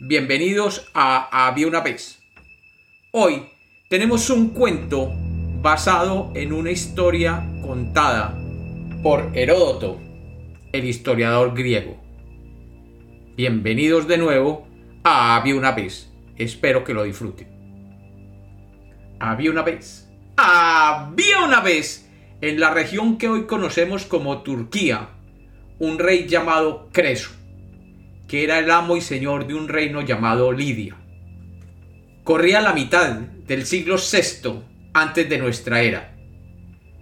Bienvenidos a Había una vez. Hoy tenemos un cuento basado en una historia contada por Heródoto, el historiador griego. Bienvenidos de nuevo a Había una vez. Espero que lo disfruten. Había una vez. Había una vez en la región que hoy conocemos como Turquía un rey llamado Creso que era el amo y señor de un reino llamado Lidia. Corría la mitad del siglo VI antes de nuestra era,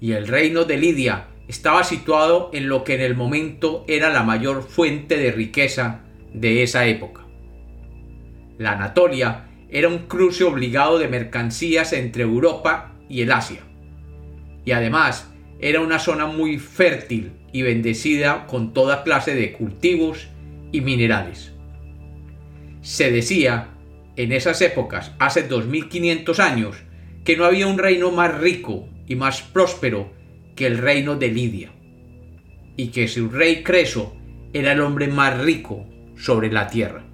y el reino de Lidia estaba situado en lo que en el momento era la mayor fuente de riqueza de esa época. La Anatolia era un cruce obligado de mercancías entre Europa y el Asia, y además era una zona muy fértil y bendecida con toda clase de cultivos y minerales. Se decía, en esas épocas, hace 2500 años, que no había un reino más rico y más próspero que el reino de Lidia, y que su rey Creso era el hombre más rico sobre la tierra.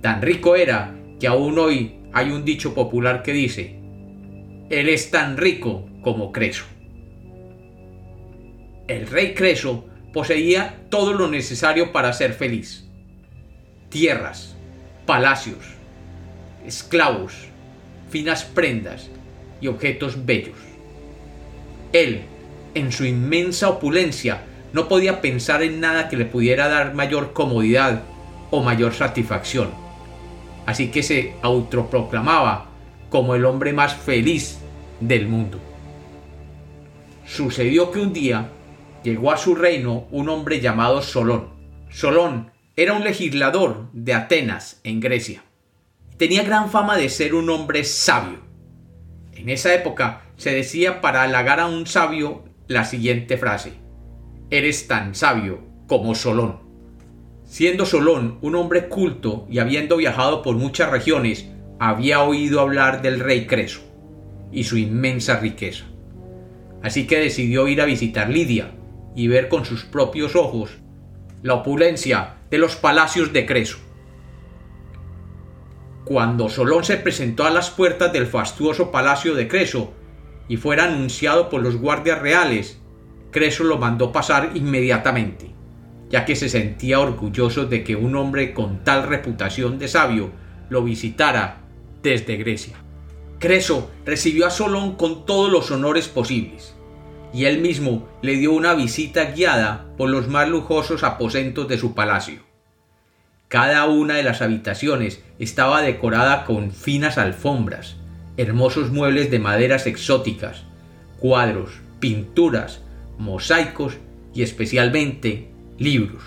Tan rico era que aún hoy hay un dicho popular que dice, Él es tan rico como Creso. El rey Creso poseía todo lo necesario para ser feliz. Tierras, palacios, esclavos, finas prendas y objetos bellos. Él, en su inmensa opulencia, no podía pensar en nada que le pudiera dar mayor comodidad o mayor satisfacción. Así que se autoproclamaba como el hombre más feliz del mundo. Sucedió que un día llegó a su reino un hombre llamado Solón. Solón era un legislador de Atenas, en Grecia. Tenía gran fama de ser un hombre sabio. En esa época se decía para halagar a un sabio la siguiente frase. Eres tan sabio como Solón. Siendo Solón un hombre culto y habiendo viajado por muchas regiones, había oído hablar del rey Creso y su inmensa riqueza. Así que decidió ir a visitar Lidia, y ver con sus propios ojos la opulencia de los palacios de Creso. Cuando Solón se presentó a las puertas del fastuoso palacio de Creso y fuera anunciado por los guardias reales, Creso lo mandó pasar inmediatamente, ya que se sentía orgulloso de que un hombre con tal reputación de sabio lo visitara desde Grecia. Creso recibió a Solón con todos los honores posibles, y él mismo le dio una visita guiada por los más lujosos aposentos de su palacio. Cada una de las habitaciones estaba decorada con finas alfombras, hermosos muebles de maderas exóticas, cuadros, pinturas, mosaicos y especialmente libros.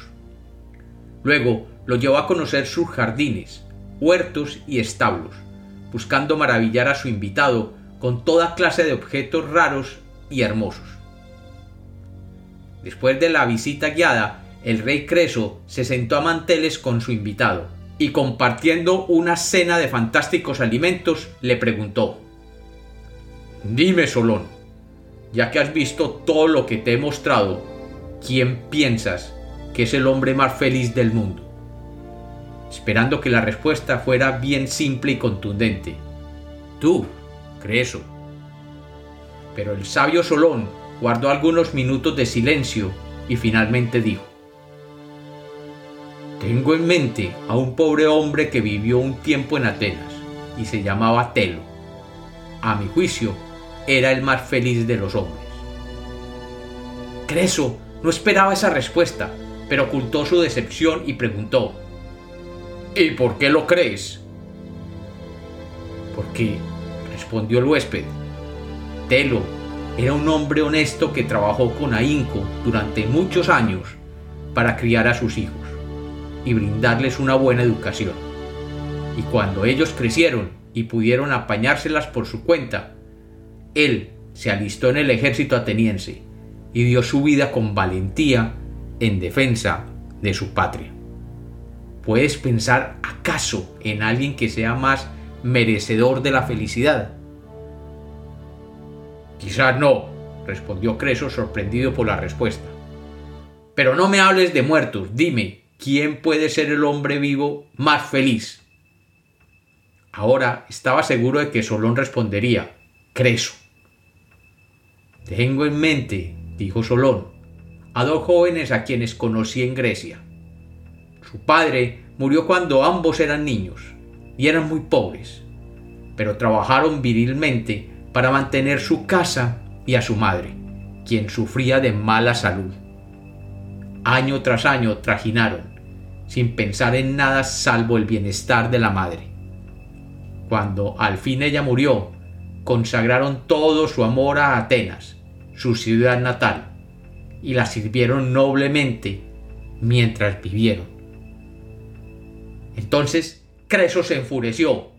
Luego lo llevó a conocer sus jardines, huertos y establos, buscando maravillar a su invitado con toda clase de objetos raros y hermosos. Después de la visita guiada, el rey Creso se sentó a manteles con su invitado y compartiendo una cena de fantásticos alimentos le preguntó Dime, Solón, ya que has visto todo lo que te he mostrado, ¿quién piensas que es el hombre más feliz del mundo? Esperando que la respuesta fuera bien simple y contundente. Tú, Creso. Pero el sabio Solón guardó algunos minutos de silencio y finalmente dijo, Tengo en mente a un pobre hombre que vivió un tiempo en Atenas y se llamaba Telo. A mi juicio, era el más feliz de los hombres. Creso no esperaba esa respuesta, pero ocultó su decepción y preguntó, ¿Y por qué lo crees? Porque, respondió el huésped, Telo era un hombre honesto que trabajó con ahínco durante muchos años para criar a sus hijos y brindarles una buena educación. Y cuando ellos crecieron y pudieron apañárselas por su cuenta, él se alistó en el ejército ateniense y dio su vida con valentía en defensa de su patria. ¿Puedes pensar acaso en alguien que sea más merecedor de la felicidad? Quizás no, respondió Creso sorprendido por la respuesta. Pero no me hables de muertos, dime, ¿quién puede ser el hombre vivo más feliz? Ahora estaba seguro de que Solón respondería, Creso. Tengo en mente, dijo Solón, a dos jóvenes a quienes conocí en Grecia. Su padre murió cuando ambos eran niños y eran muy pobres, pero trabajaron virilmente para mantener su casa y a su madre, quien sufría de mala salud. Año tras año trajinaron, sin pensar en nada salvo el bienestar de la madre. Cuando al fin ella murió, consagraron todo su amor a Atenas, su ciudad natal, y la sirvieron noblemente mientras vivieron. Entonces Creso se enfureció.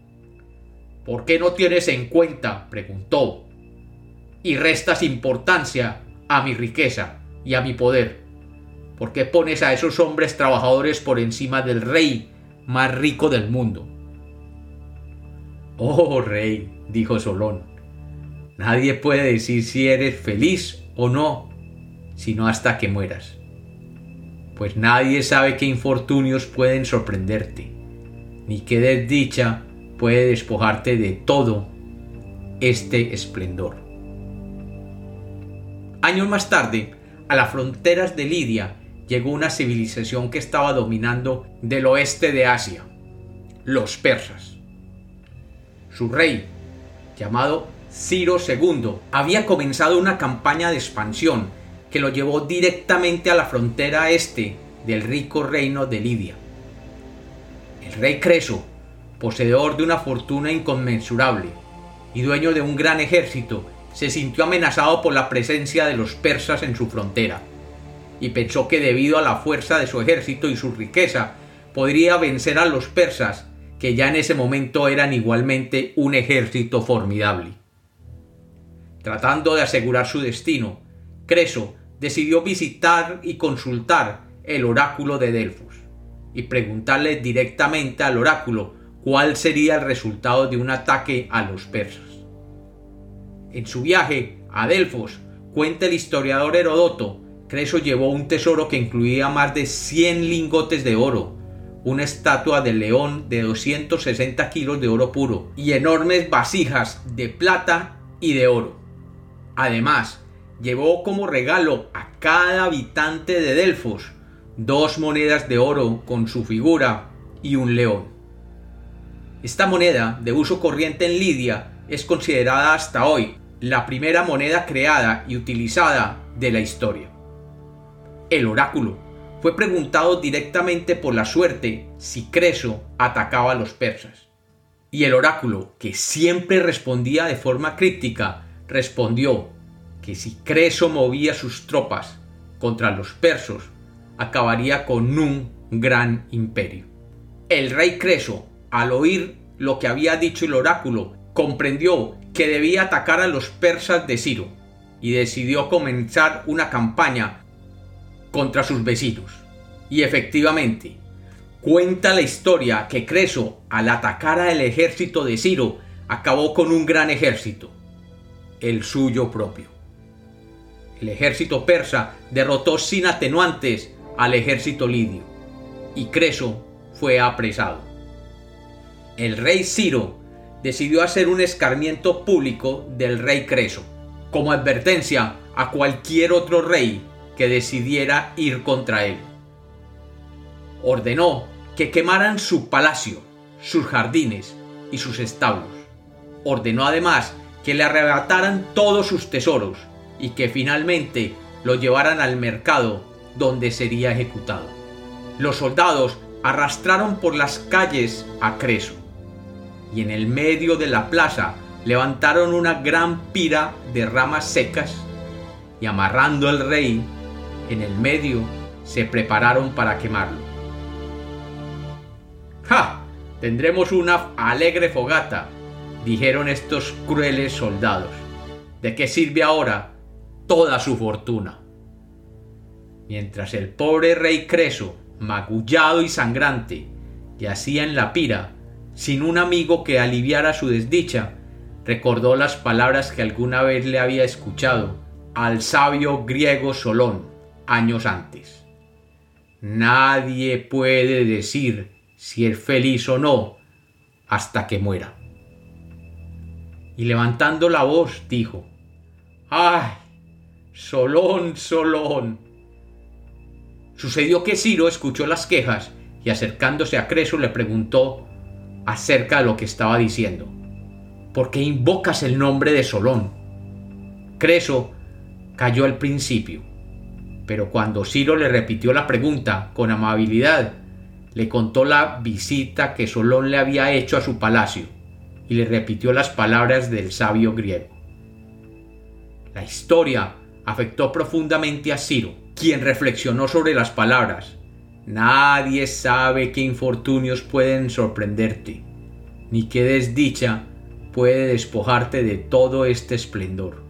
¿Por qué no tienes en cuenta, preguntó, y restas importancia a mi riqueza y a mi poder? ¿Por qué pones a esos hombres trabajadores por encima del rey más rico del mundo? Oh, rey, dijo Solón, nadie puede decir si eres feliz o no, sino hasta que mueras. Pues nadie sabe qué infortunios pueden sorprenderte, ni qué desdicha puede despojarte de todo este esplendor. Años más tarde, a las fronteras de Lidia llegó una civilización que estaba dominando del oeste de Asia, los persas su rey, llamado Ciro II, había comenzado una campaña de expansión que lo llevó directamente a la frontera este del rico reino de Lidia. El rey Creso, poseedor de una fortuna inconmensurable y dueño de un gran ejército, se sintió amenazado por la presencia de los persas en su frontera, y pensó que debido a la fuerza de su ejército y su riqueza podría vencer a los persas que ya en ese momento eran igualmente un ejército formidable. Tratando de asegurar su destino, Creso decidió visitar y consultar el oráculo de Delfos y preguntarle directamente al oráculo cuál sería el resultado de un ataque a los persas. En su viaje a Delfos, cuenta el historiador Herodoto, Creso llevó un tesoro que incluía más de 100 lingotes de oro, una estatua de león de 260 kilos de oro puro y enormes vasijas de plata y de oro. Además, llevó como regalo a cada habitante de Delfos dos monedas de oro con su figura y un león. Esta moneda, de uso corriente en Lidia, es considerada hasta hoy la primera moneda creada y utilizada de la historia. El oráculo fue preguntado directamente por la suerte si Creso atacaba a los persas. Y el oráculo, que siempre respondía de forma críptica, respondió que si Creso movía sus tropas contra los persos, acabaría con un gran imperio. El rey Creso, al oír lo que había dicho el oráculo, comprendió que debía atacar a los persas de Ciro y decidió comenzar una campaña contra sus vecinos. Y efectivamente, cuenta la historia que Creso, al atacar al ejército de Ciro, acabó con un gran ejército, el suyo propio. El ejército persa derrotó sin atenuantes al ejército lidio, y Creso fue apresado. El rey Ciro decidió hacer un escarmiento público del rey Creso, como advertencia a cualquier otro rey que decidiera ir contra él. Ordenó que quemaran su palacio, sus jardines y sus establos. Ordenó además que le arrebataran todos sus tesoros y que finalmente lo llevaran al mercado donde sería ejecutado. Los soldados arrastraron por las calles a Creso y en el medio de la plaza levantaron una gran pira de ramas secas y amarrando al rey en el medio se prepararon para quemarlo. ¡Ja! Tendremos una alegre fogata, dijeron estos crueles soldados. ¿De qué sirve ahora toda su fortuna? Mientras el pobre rey Creso, magullado y sangrante, yacía en la pira, sin un amigo que aliviara su desdicha, recordó las palabras que alguna vez le había escuchado al sabio griego Solón años antes. nadie puede decir si es feliz o no hasta que muera. Y levantando la voz dijo, ¡Ay! Solón, Solón. Sucedió que Ciro escuchó las quejas y acercándose a Creso le preguntó acerca de lo que estaba diciendo. ¿Por qué invocas el nombre de Solón? Creso cayó al principio, pero cuando Ciro le repitió la pregunta con amabilidad, le contó la visita que Solón le había hecho a su palacio y le repitió las palabras del sabio griego. La historia afectó profundamente a Ciro, quien reflexionó sobre las palabras. Nadie sabe qué infortunios pueden sorprenderte, ni qué desdicha puede despojarte de todo este esplendor.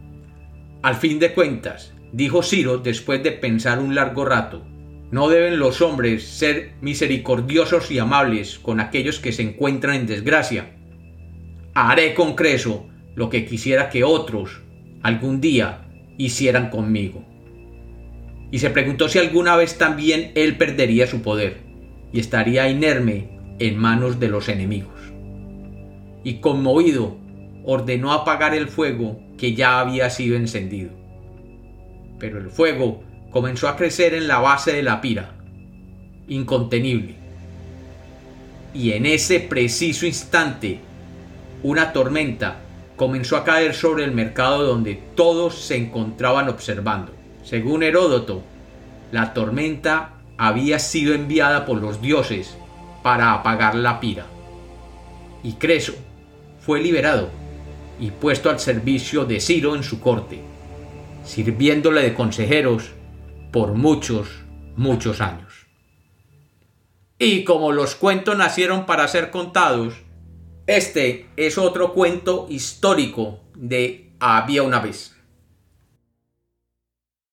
Al fin de cuentas, dijo Ciro después de pensar un largo rato, no deben los hombres ser misericordiosos y amables con aquellos que se encuentran en desgracia. Haré con Creso lo que quisiera que otros algún día hicieran conmigo. Y se preguntó si alguna vez también él perdería su poder y estaría inerme en manos de los enemigos. Y conmovido, ordenó apagar el fuego que ya había sido encendido. Pero el fuego comenzó a crecer en la base de la pira, incontenible. Y en ese preciso instante, una tormenta comenzó a caer sobre el mercado donde todos se encontraban observando. Según Heródoto, la tormenta había sido enviada por los dioses para apagar la pira. Y Creso fue liberado y puesto al servicio de Ciro en su corte, sirviéndole de consejeros por muchos, muchos años. Y como los cuentos nacieron para ser contados, este es otro cuento histórico de Había una vez.